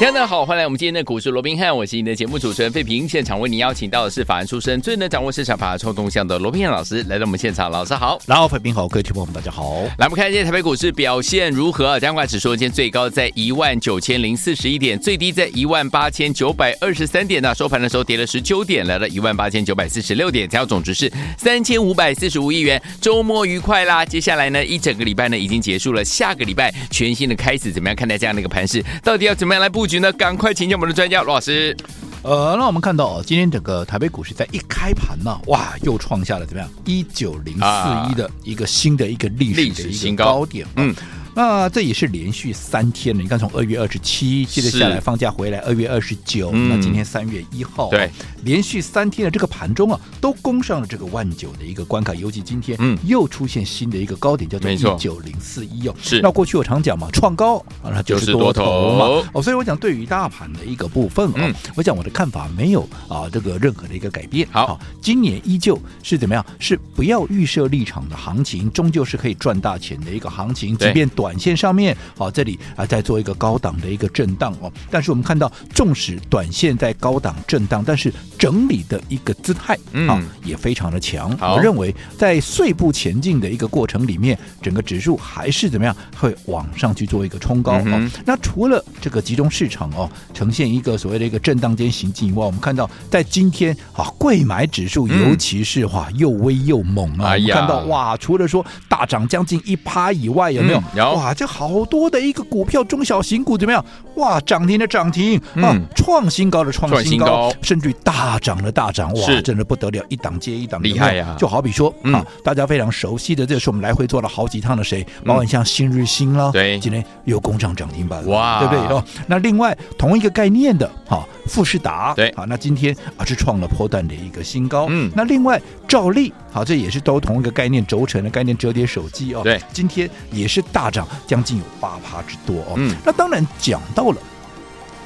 大家好，欢迎来我们今天的股市罗宾汉，我是您的节目主持人费平。现场为您邀请到的是法案出身、最能掌握市场法律冲动向的罗宾汉老师来到我们现场，老师好，然后费平好，各位听众朋友们大家好。来，我们看今天台北股市表现如何？加权指数今天最高在一万九千零四十一点，最低在一万八千九百二十三点呢。收盘的时候跌了十九点，来了一万八千九百四十六点，成交总值是三千五百四十五亿元。周末愉快啦！接下来呢，一整个礼拜呢已经结束了，下个礼拜全新的开始，怎么样看待这样的一个盘势？到底要怎么样来布局呢？赶快请。教我们的专家罗老师，呃，那我们看到哦，今天整个台北股市在一开盘呢，哇，又创下了怎么样一九零四一的一个新的一个历史的一个高点，嗯。那这也是连续三天了。你看，从二月二十七接着下来放假回来，二月二十九，那今天三月一号，对，连续三天的这个盘中啊，都攻上了这个万九的一个关卡。尤其今天，嗯，又出现新的一个高点，叫做一九零四一哦。是。那过去我常讲嘛，创高啊，那就是多头嘛。哦，所以我讲对于大盘的一个部分啊，我讲我的看法没有啊这个任何的一个改变。好，今年依旧是怎么样？是不要预设立场的行情，终究是可以赚大钱的一个行情，即便短。短线上面，好，这里啊在做一个高档的一个震荡哦，但是我们看到，纵使短线在高档震荡，但是整理的一个姿态啊也非常的强。我认为在碎步前进的一个过程里面，整个指数还是怎么样会往上去做一个冲高哦。那除了这个集中市场哦呈现一个所谓的一个震荡间行进以外，我们看到在今天啊贵买指数尤其是哇又威又猛啊，我们看到哇除了说大涨将近一趴以外，有没有？有。哇，这好多的一个股票，中小型股怎么样？哇，涨停的涨停、嗯、啊，创新高的创新高，甚至于大涨的大涨，哇，是真的不得了，一档接一档，厉害呀！就好比说、嗯、啊，大家非常熟悉的，这是我们来回做了好几趟的谁？包括像新日新了，对，今天又攻上涨停板，哇，对不对？哦，那另外同一个概念的，哈、啊，富士达，对，啊，那今天啊是创了波段的一个新高，嗯，那另外兆利，好，这也是都同一个概念，轴承的概念，折叠手机哦，对，今天也是大涨。将近有八趴之多哦，嗯，那当然讲到了。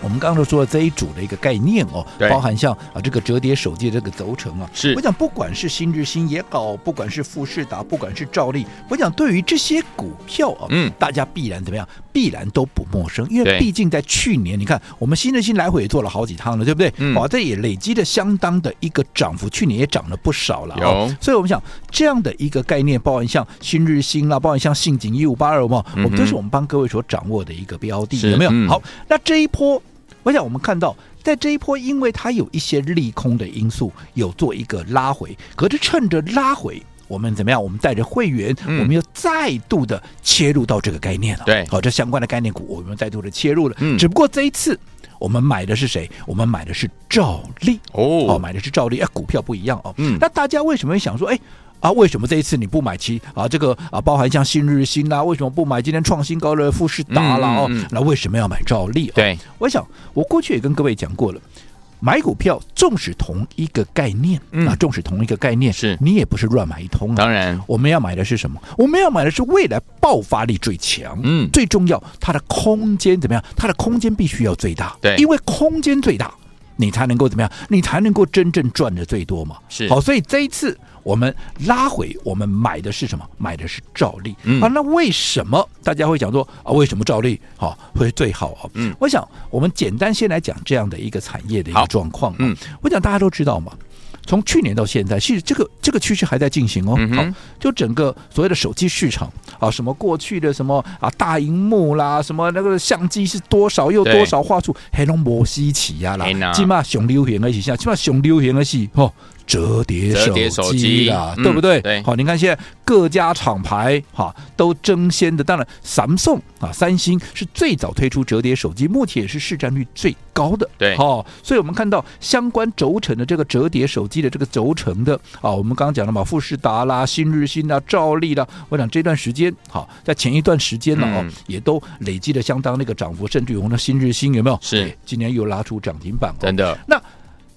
我们刚刚都说的这一组的一个概念哦，包含像啊这个折叠手机的这个轴承啊，是我想不管是新日新也好，不管是富士达，不管是兆利，我想对于这些股票啊，嗯，大家必然怎么样？必然都不陌生，因为毕竟在去年，你看我们新日新来回也做了好几趟了，对不对？嗯，哇，这也累积了相当的一个涨幅，去年也涨了不少了，哦。所以我们想这样的一个概念，包含像新日新啦，包含像信景一五八二嘛，我们都是我们帮各位所掌握的一个标的，有没有？好，那这一波。我想，我们看到在这一波，因为它有一些利空的因素，有做一个拉回。可是趁着拉回，我们怎么样？我们带着会员，嗯、我们又再度的切入到这个概念了。对，好，这相关的概念股，我们再度的切入了。嗯，只不过这一次我们买的是谁？我们买的是兆利哦，哦，买的是兆利。哎，股票不一样哦。嗯，那大家为什么会想说，哎？啊，为什么这一次你不买其啊？这个啊，包含像新日新啦，为什么不买今天创新高的富士达啦？哦、嗯嗯，那为什么要买兆利？对，我想我过去也跟各位讲过了，买股票纵使同一个概念，嗯、啊，纵使同一个概念，是你也不是乱买一通、啊。当然，我们要买的是什么？我们要买的是未来爆发力最强，嗯，最重要，它的空间怎么样？它的空间必须要最大，对，因为空间最大，你才能够怎么样？你才能够真正赚的最多嘛。是，好，所以这一次。我们拉回，我们买的是什么？买的是兆利。嗯、啊，那为什么大家会讲说啊？为什么兆利好会最好啊？嗯，我想我们简单先来讲这样的一个产业的一个状况、啊。嗯，我想大家都知道嘛，从去年到现在，其实这个这个趋势还在进行哦。嗯、好，就整个所谓的手机市场啊，什么过去的什么啊大荧幕啦，什么那个相机是多少又多少画素，黑龙摩西奇呀啦，起码熊流行的是像起码熊流行的是哦。折叠手机啦，对不对？嗯、对，好，你看现在各家厂牌哈都争先的，当然，Samsung 啊，三星是最早推出折叠手机，目前也是市占率最高的。对，好，所以我们看到相关轴承的这个折叠手机的这个轴承的啊，我们刚刚讲了嘛，富士达啦、新日新啦、兆利啦，我想这段时间好，在前一段时间呢哦，嗯、也都累积了相当那个涨幅，甚至于我们的新日新有没有？是，今年又拉出涨停板，真的。那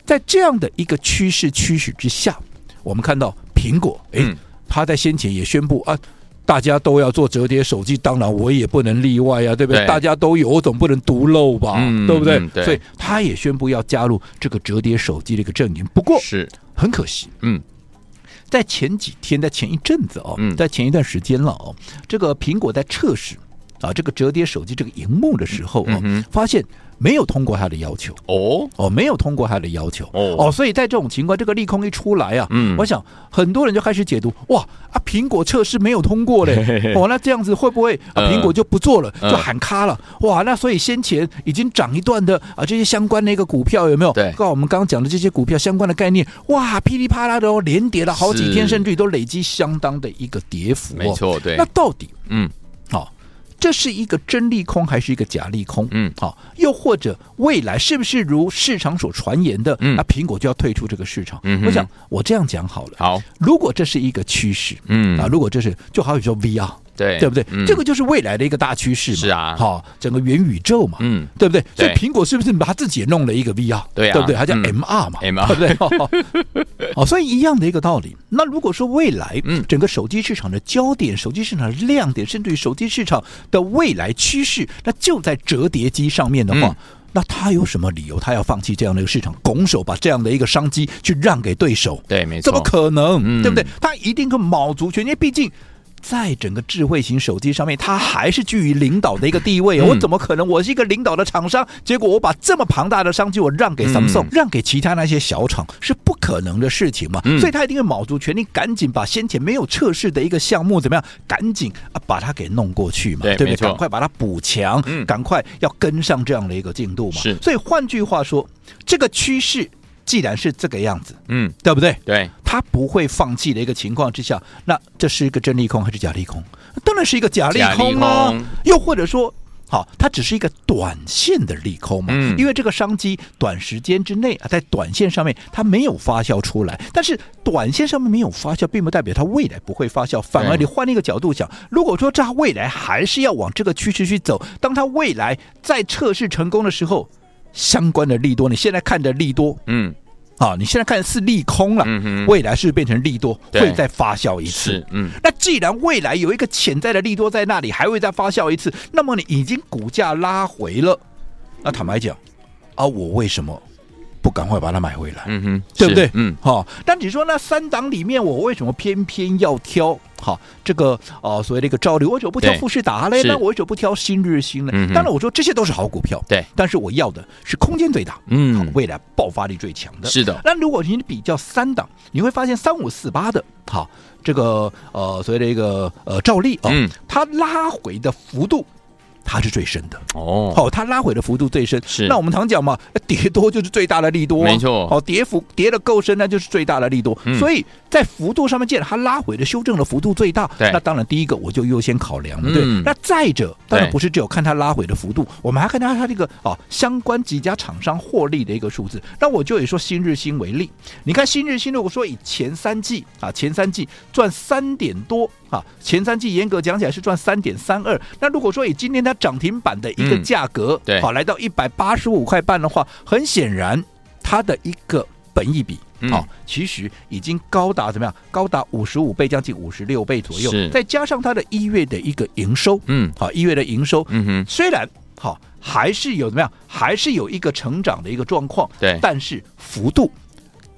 在这样的一个趋势驱使之下，我们看到苹果，哎，他在先前也宣布啊，大家都要做折叠手机，当然我也不能例外啊，对不对？对大家都有，我总不能独漏吧，嗯、对不对？嗯、对，所以他也宣布要加入这个折叠手机的一个阵营。不过是很可惜，嗯，在前几天，在前一阵子哦，嗯、在前一段时间了哦，这个苹果在测试啊这个折叠手机这个荧幕的时候哦，嗯、发现。没有通过他的要求。哦。哦，没有通过他的要求。哦。哦，所以在这种情况，这个利空一出来啊，嗯，我想很多人就开始解读，哇啊，苹果测试没有通过嘞，哦，那这样子会不会啊，苹果就不做了，呃、就喊卡了？哇，那所以先前已经涨一段的啊，这些相关的一个股票有没有？对，跟我们刚刚讲的这些股票相关的概念，哇，噼里啪啦的哦，连跌了好几天，甚至于都累积相当的一个跌幅，哦，没错，对。那到底，嗯。这是一个真利空还是一个假利空？嗯，好，又或者未来是不是如市场所传言的，嗯，那苹果就要退出这个市场？嗯，我想我这样讲好了。好，如果这是一个趋势，嗯啊，如果这是就好比说 VR。对，对不对？嗯、这个就是未来的一个大趋势嘛。是啊，好、哦，整个元宇宙嘛，嗯，对不对？对所以苹果是不是把它自己也弄了一个 VR？对啊，对不对？它叫 MR 嘛、嗯、，MR 对不对？哦，所以一样的一个道理。那如果说未来，嗯，整个手机市场的焦点、手机市场的亮点，甚至于手机市场的未来趋势，那就在折叠机上面的话，嗯、那他有什么理由他要放弃这样的一个市场，拱手把这样的一个商机去让给对手？对，没错，怎么可能？嗯、对不对？他一定会卯足全力，因为毕竟。在整个智慧型手机上面，它还是居于领导的一个地位。我怎么可能？我是一个领导的厂商，结果我把这么庞大的商机我让给 Samsung，让给其他那些小厂，是不可能的事情嘛？所以他一定会卯足全力，赶紧把先前没有测试的一个项目怎么样，赶紧啊把它给弄过去嘛，对不对？赶快把它补强，赶快要跟上这样的一个进度嘛。是。所以换句话说，这个趋势。既然是这个样子，嗯，对不对？对，他不会放弃的一个情况之下，那这是一个真利空还是假利空？当然是一个假利空啊！又或者说，好，它只是一个短线的利空嘛？嗯，因为这个商机短时间之内啊，在短线上面它没有发酵出来，但是短线上面没有发酵，并不代表它未来不会发酵。反而你换一个角度想，如果说它未来还是要往这个趋势去走，当它未来在测试成功的时候。相关的利多，你现在看的利多，嗯，啊，你现在看的是利空了，嗯哼，未来是变成利多，会再发酵一次，嗯，那既然未来有一个潜在的利多在那里，还会再发酵一次，那么你已经股价拉回了，那坦白讲，啊，我为什么不赶快把它买回来？嗯哼，对不对？嗯，好，但你说那三档里面，我为什么偏偏要挑？好，这个呃，所谓的一个照例，我为什么不挑富士达嘞？那我为什么不挑新日新呢？当然，我说这些都是好股票，对。但是我要的是空间最大，嗯，未来爆发力最强的。是的。那如果你比较三档，你会发现三五四八的，好，这个呃，所谓的一个呃照例啊，它拉回的幅度。它是最深的哦，好，它拉回的幅度最深。是，那我们常讲嘛，跌多就是最大的利多，没错。好，跌幅跌的够深，那就是最大的利多。所以在幅度上面，既然它拉回的修正的幅度最大，那当然第一个我就优先考量了。对，那再者，当然不是只有看它拉回的幅度，我们还看它它这个啊相关几家厂商获利的一个数字。那我就以说新日新为例，你看新日新，如果说以前三季啊前三季赚三点多啊，前三季严格讲起来是赚三点三二。那如果说以今天它涨停板的一个价格，对，好来到一百八十五块半的话，很显然它的一个本益比，好，其实已经高达怎么样？高达五十五倍，将近五十六倍左右。再加上它的一月的一个营收，嗯，好，一月的营收，嗯哼，虽然好还是有怎么样，还是有一个成长的一个状况，对，但是幅度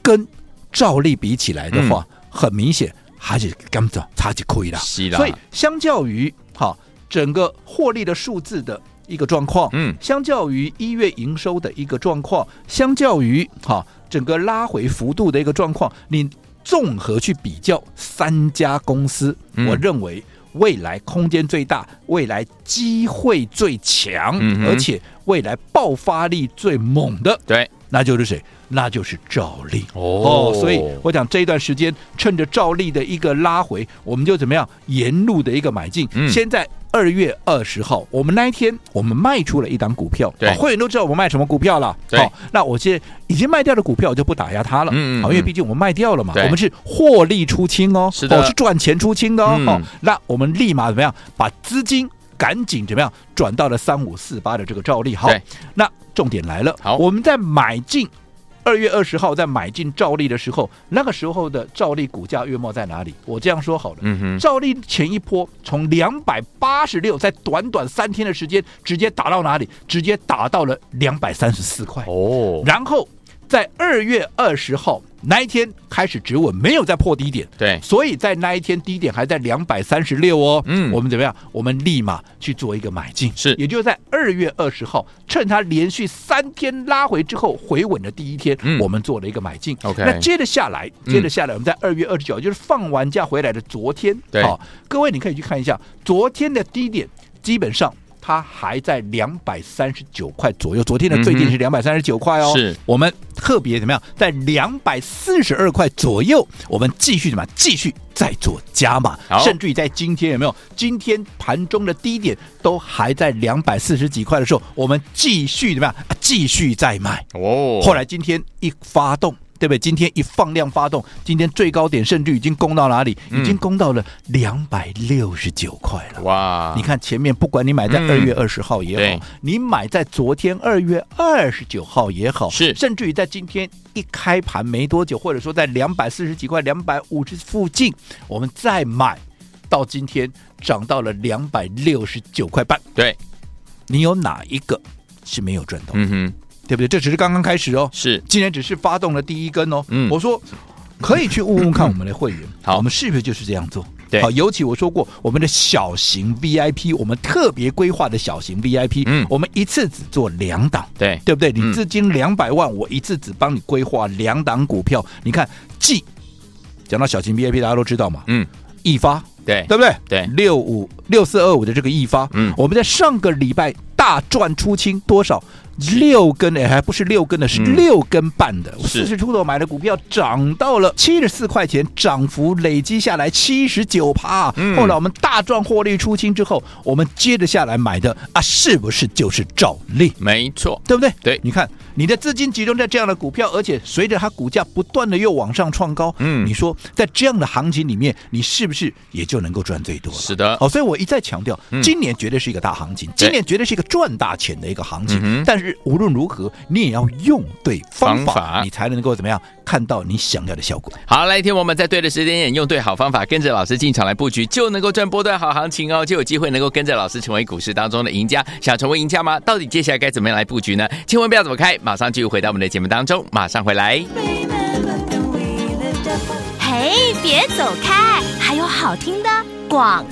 跟照例比起来的话，很明显还是刚走差几亏了。所以相较于哈。整个获利的数字的一个状况，嗯，相较于一月营收的一个状况，相较于哈整个拉回幅度的一个状况，你综合去比较三家公司，嗯、我认为未来空间最大，未来机会最强，嗯、而且未来爆发力最猛的，对，那就是谁？那就是兆利哦，所以我讲这一段时间，趁着兆利的一个拉回，我们就怎么样沿路的一个买进。嗯、现在二月二十号，我们那一天我们卖出了一档股票，对，会员都知道我们卖什么股票了。好，那我现在已经卖掉的股票，我就不打压它了。嗯，好，因为毕竟我们卖掉了嘛，我们是获利出清哦，是的，哦，是赚钱出清的哦。嗯、那我们立马怎么样把资金赶紧怎么样转到了三五四八的这个兆利。好，那重点来了，好，我们在买进。二月二十号在买进兆利的时候，那个时候的兆利股价月末在哪里？我这样说好了，嗯哼，兆利前一波从两百八十六，在短短三天的时间，直接打到哪里？直接打到了两百三十四块哦，然后在二月二十号。那一天开始止稳，没有再破低点，对，所以在那一天低点还在两百三十六哦。嗯，我们怎么样？我们立马去做一个买进，是，也就是在二月二十号，趁它连续三天拉回之后回稳的第一天，嗯，我们做了一个买进。OK，那接着下来，接着下来，我们在二月二十九，就是放完假回来的昨天，对，好，各位你可以去看一下昨天的低点，基本上。它还在两百三十九块左右，昨天的最低是两百三十九块哦。是我们特别怎么样，在两百四十二块左右，我们继续怎么样？继续再做加码，甚至于在今天有没有？今天盘中的低点都还在两百四十几块的时候，我们继续怎么样？继续再买哦。后来今天一发动。对不对？今天一放量发动，今天最高点甚至已经攻到哪里？已经攻到了两百六十九块了。哇！你看前面，不管你买在二月二十号也好，你买在昨天二月二十九号也好，是甚至于在今天一开盘没多久，或者说在两百四十几块、两百五十附近，我们再买到今天涨到了两百六十九块半。对，你有哪一个是没有赚到？嗯哼。对不对？这只是刚刚开始哦，是今天只是发动了第一根哦。嗯，我说可以去问问看我们的会员，好，我们是不是就是这样做？对，好，尤其我说过，我们的小型 VIP，我们特别规划的小型 VIP，嗯，我们一次只做两档，对，对不对？你资金两百万，我一次只帮你规划两档股票。你看，既讲到小型 VIP，大家都知道嘛，嗯，易发，对，对不对？对，六五六四二五的这个易发，嗯，我们在上个礼拜大赚出清多少？六根哎，还不是六根的，是六根半的。四十出头买的股票涨到了七十四块钱，涨幅累积下来七十九趴。后来我们大赚获利出清之后，我们接着下来买的啊，是不是就是赵丽？没错，对不对？对，你看你的资金集中在这样的股票，而且随着它股价不断的又往上创高，嗯，你说在这样的行情里面，你是不是也就能够赚最多？了？是的，哦，所以我一再强调，今年绝对是一个大行情，今年绝对是一个赚大钱的一个行情，但是。无论如何，你也要用对方法，方法。你才能够怎么样看到你想要的效果。好，来听我们在对的时间点用对好方法，跟着老师进场来布局，就能够赚波段好行情哦，就有机会能够跟着老师成为股市当中的赢家。想成为赢家吗？到底接下来该怎么样来布局呢？千万不要走开，马上就回到我们的节目当中，马上回来。嘿，别走开，还有好听的广。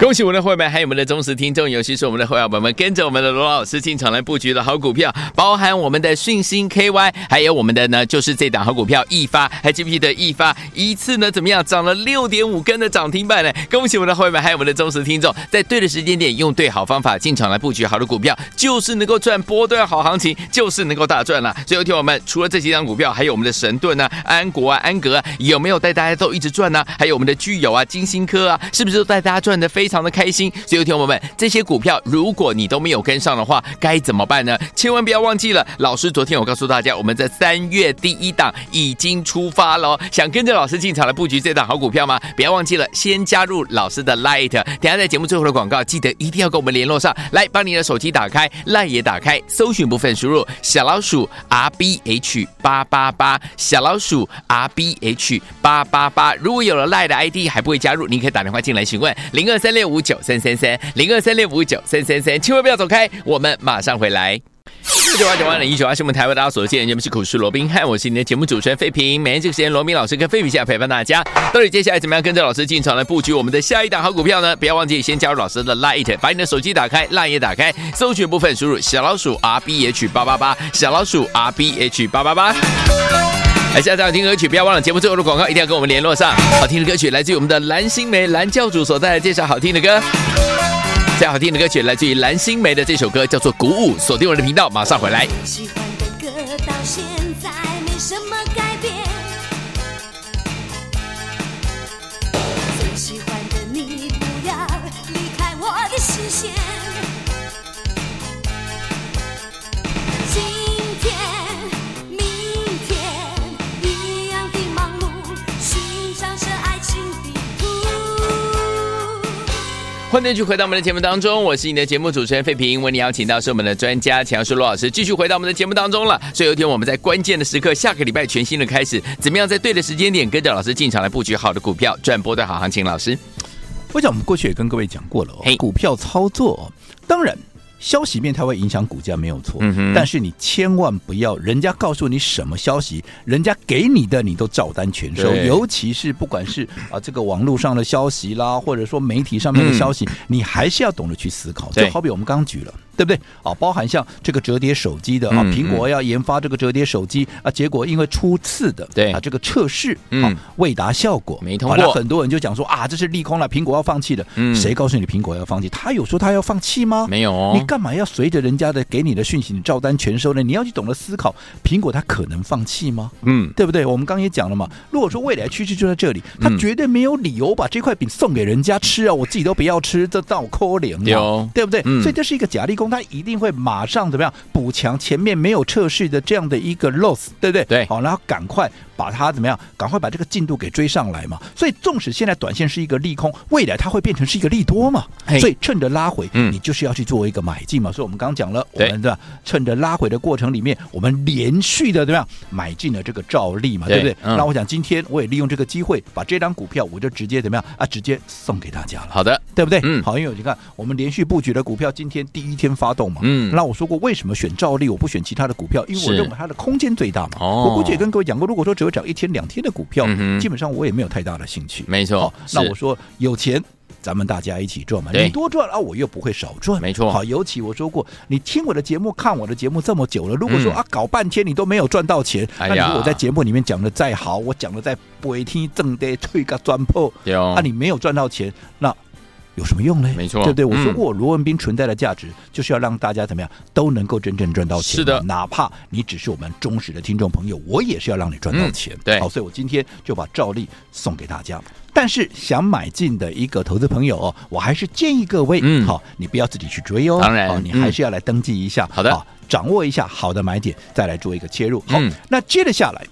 恭喜我们的会员，还有我们的忠实听众，尤其是我们的会员朋友们，跟着我们的罗老师进场来布局的好股票，包含我们的讯星 KY，还有我们的呢，就是这档好股票易发，还记不记得易发一次呢？怎么样，涨了六点五根的涨停板呢？恭喜我们的会员，还有我们的忠实听众，在对的时间点，用对好方法进场来布局好的股票，就是能够赚波段好行情，就是能够大赚了。最后听我们，除了这几档股票，还有我们的神盾啊、安国啊、安格啊，有没有带大家都一直赚呢？还有我们的聚友啊、金星科啊，是不是都带大家赚的？非常的开心，所以有听我们这些股票，如果你都没有跟上的话，该怎么办呢？千万不要忘记了，老师昨天我告诉大家，我们在三月第一档已经出发了，想跟着老师进场来布局这档好股票吗？不要忘记了，先加入老师的 Light，等下在节目最后的广告，记得一定要跟我们联络上来，把你的手机打开，Light 也打开，搜寻部分输入小老鼠 R B H 八八八，小老鼠 R B H 八八八。如果有了 Light 的 ID 还不会加入，你可以打电话进来询问零二。三六五九三三三零二三六五九三三三，千万不要走开，我们马上回来。九八九八零一九二是我们台湾大家所见，节目是股市罗宾汉，我是你的节目主持人费平。每天这个时间，罗宾老师跟费平现在陪伴大家。到底接下来怎么样跟着老师进场来布局我们的下一档好股票呢？不要忘记先加入老师的 Light，把你的手机打开，Light 也打开，搜寻部分输入小老鼠 R B H 八八八，小老鼠 R B H 八八八。来，下张好听歌曲，不要忘了节目最后的广告，一定要跟我们联络上。好听的歌曲来自于我们的蓝心湄蓝教主所带来介绍好听的歌。最好听的歌曲来自于蓝心湄的这首歌叫做《鼓舞》，锁定我的频道，马上回来。喜欢的歌到现在没什么欢迎继续回到我们的节目当中，我是你的节目主持人费平，为你邀请到是我们的专家强叔罗老师，继续回到我们的节目当中了。所以有一天我们在关键的时刻，下个礼拜全新的开始，怎么样在对的时间点跟着老师进场来布局好的股票，赚波段好行情？老师，我想我们过去也跟各位讲过了哦，股票操作当然。消息面它会影响股价没有错，嗯、但是你千万不要人家告诉你什么消息，人家给你的你都照单全收，尤其是不管是啊这个网络上的消息啦，或者说媒体上面的消息，嗯、你还是要懂得去思考。就好比我们刚刚举了。对不对？啊，包含像这个折叠手机的啊，苹果要研发这个折叠手机啊，结果因为初次的对啊这个测试啊未达效果，没通过，很多人就讲说啊，这是利空了，苹果要放弃了。嗯，谁告诉你苹果要放弃？他有说他要放弃吗？没有。你干嘛要随着人家的给你的讯息，你照单全收呢？你要去懂得思考，苹果它可能放弃吗？嗯，对不对？我们刚刚也讲了嘛，如果说未来趋势就在这里，他绝对没有理由把这块饼送给人家吃啊！我自己都不要吃，这倒可怜了，对不对？所以这是一个假利空。他一定会马上怎么样补强前面没有测试的这样的一个 loss，对不对？对，好，然后赶快。把它怎么样？赶快把这个进度给追上来嘛！所以，纵使现在短线是一个利空，未来它会变成是一个利多嘛？所以，趁着拉回，嗯，你就是要去做一个买进嘛。所以我们刚刚讲了，对我们的趁着拉回的过程里面，我们连续的怎么样买进了这个兆利嘛？对，不对？嗯、那我想今天我也利用这个机会，把这张股票我就直接怎么样啊？直接送给大家了。好的，对不对？嗯，好，因为你看我们连续布局的股票，今天第一天发动嘛。嗯，那我说过为什么选兆利，我不选其他的股票？因为我认为它的空间最大嘛。哦，我估计也跟各位讲过，如果说只有涨一天两天的股票，嗯、基本上我也没有太大的兴趣。没错，那我说有钱，咱们大家一起赚嘛。你多赚啊，我又不会少赚。没错，好，尤其我说过，你听我的节目、看我的节目这么久了，如果说、嗯、啊搞半天你都没有赚到钱，哎、那如果我在节目里面讲的再好，我讲的再不会听正的推个砖破，哦、啊，你没有赚到钱，那。有什么用呢？没错，对不对？我说过，罗文斌存在的价值就是要让大家怎么样都能够真正赚到钱。是的，哪怕你只是我们忠实的听众朋友，我也是要让你赚到钱。对，好，所以我今天就把照例送给大家。但是想买进的一个投资朋友哦，我还是建议各位，嗯，好，你不要自己去追哦，当然，哦你还是要来登记一下。好的，掌握一下好的买点，再来做一个切入。好，那接着下来，好，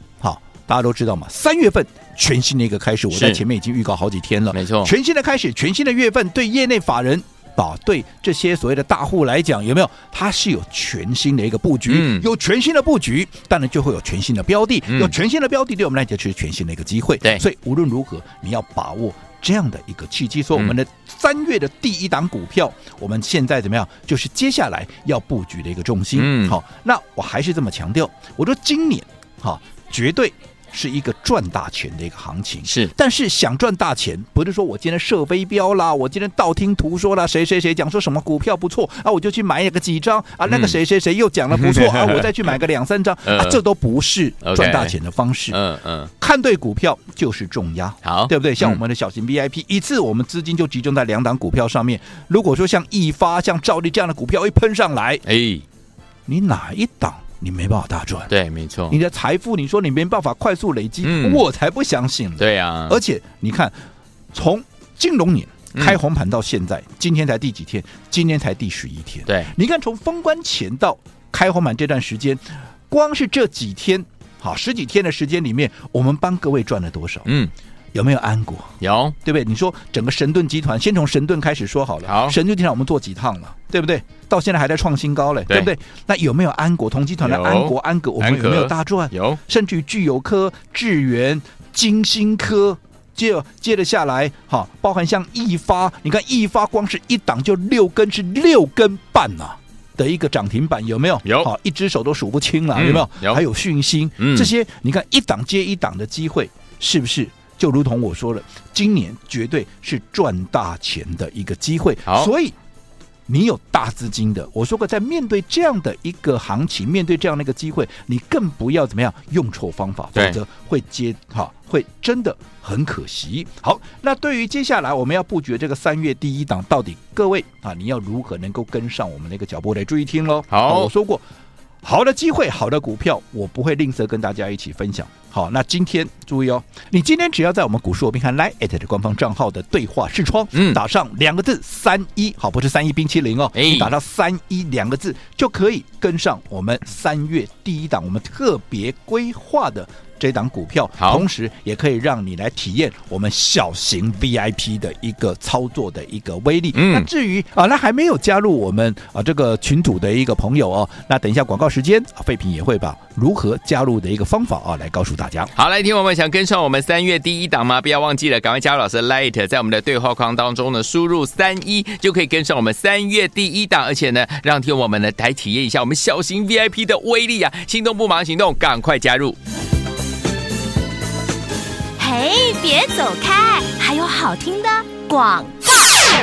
大家都知道嘛，三月份。全新的一个开始，我在前面已经预告好几天了。没错，全新的开始，全新的月份，对业内法人啊，对这些所谓的大户来讲，有没有？它是有全新的一个布局，嗯、有全新的布局，当然就会有全新的标的，嗯、有全新的标的，对我们来讲就是全新的一个机会。对，所以无论如何，你要把握这样的一个契机。所以我们的三月的第一档股票，嗯、我们现在怎么样？就是接下来要布局的一个重心。嗯，好，那我还是这么强调，我说今年哈，绝对。是一个赚大钱的一个行情，是。但是想赚大钱，不是说我今天设飞镖啦，我今天道听途说啦，谁谁谁讲说什么股票不错啊，我就去买一个几张啊，那个谁谁谁又讲了不错 啊，我再去买个两三张啊，这都不是赚大钱的方式。嗯嗯，看对股票就是重压，好，对不对？像我们的小型 VIP，一次我们资金就集中在两档股票上面。如果说像易发、像兆利这样的股票一喷上来，哎，你哪一档？你没办法大赚，对，没错。你的财富，你说你没办法快速累积，嗯、我才不相信。对呀、啊，而且你看，从金融年开红盘到现在，嗯、今天才第几天？今天才第十一天。对，你看从封关前到开红盘这段时间，光是这几天，好十几天的时间里面，我们帮各位赚了多少？嗯。有没有安国？有，对不对？你说整个神盾集团，先从神盾开始说好了。好，神盾集团我们做几趟了，对不对？到现在还在创新高嘞，对，对不对？那有没有安国同集团的安国、安格？我们有没有大赚？有，甚至于聚友科、智源、金星科，接接着下来，哈，包含像易发，你看易发光是一档就六根，是六根半呐、啊、的一个涨停板，有没有？有，好，一只手都数不清了，嗯、有没有？有，还有讯芯，嗯、这些你看一档接一档的机会，是不是？就如同我说了，今年绝对是赚大钱的一个机会。所以你有大资金的，我说过，在面对这样的一个行情，面对这样的一个机会，你更不要怎么样用错方法，否则会接哈，会真的很可惜。好，那对于接下来我们要布局的这个三月第一档，到底各位啊，你要如何能够跟上我们那个脚步来注意听喽。好，我说过，好的机会，好的股票，我不会吝啬跟大家一起分享。好，那今天注意哦，你今天只要在我们股市罗宾汉 LINE@ 的官方账号的对话视窗，嗯，打上两个字“三一”，好，不是三一冰淇淋哦，哎，打到“三一”两个字就可以跟上我们三月第一档我们特别规划的这档股票，同时也可以让你来体验我们小型 VIP 的一个操作的一个威力。嗯，那至于啊，那还没有加入我们啊这个群组的一个朋友哦，那等一下广告时间啊，废品也会把如何加入的一个方法啊来告诉大家。好，来听我们想跟上我们三月第一档吗？不要忘记了，赶快加入老师的 Light，在我们的对话框当中呢，输入三一就可以跟上我们三月第一档，而且呢，让听我们呢来体验一下我们小型 VIP 的威力啊！心动不忙行动，赶快加入！嘿，别走开，还有好听的广。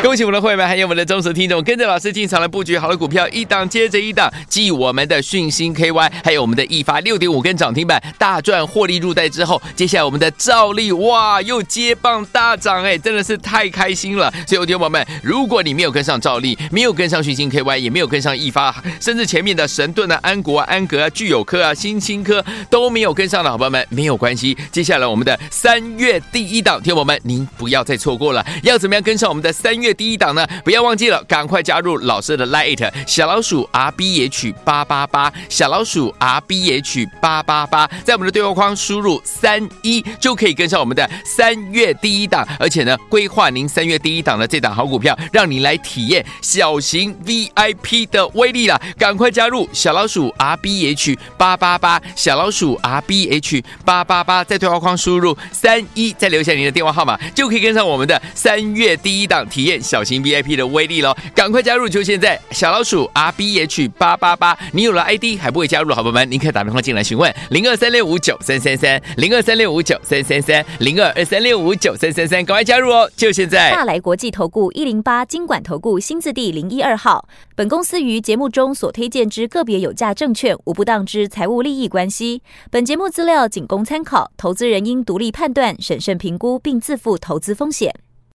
恭喜我们的会员们，还有我们的忠实听众，跟着老师进场来布局好的股票，一档接着一档，继我们的讯星 KY，还有我们的易发六点五根涨停板大赚获利入袋之后，接下来我们的兆利哇又接棒大涨，哎，真的是太开心了。所以，有听友们，如果你没有跟上兆利，没有跟上讯星 KY，也没有跟上易发，甚至前面的神盾啊、安国、安格啊、聚友科啊、新青科都没有跟上的好朋友们，没有关系。接下来我们的三月第一档，听友们，您不要再错过了。要怎么样跟上我们的三月？第一档呢，不要忘记了，赶快加入老师的 Light 小老鼠 R B H 八八八，小老鼠 R B H 八八八，在我们的对话框输入三一就可以跟上我们的三月第一档，而且呢，规划您三月第一档的这档好股票，让你来体验小型 VIP 的威力了。赶快加入小老鼠 R B H 八八八，小老鼠 R B H 八八八，在对话框输入三一，再留下您的电话号码，就可以跟上我们的三月第一档体验。小型 VIP 的威力喽，赶快加入！就现在，小老鼠 R B H 八八八，你有了 ID 还不会加入的好朋友们，您可以打电话进来询问零二三六五九三三三零二三六五九三三三零二二三六五九三三三，赶快加入哦！就现在，大来国际投顾一零八金管投顾新字第零一二号，本公司于节目中所推荐之个别有价证券无不当之财务利益关系，本节目资料仅供参考，投资人应独立判断、审慎评估并自负投资风险。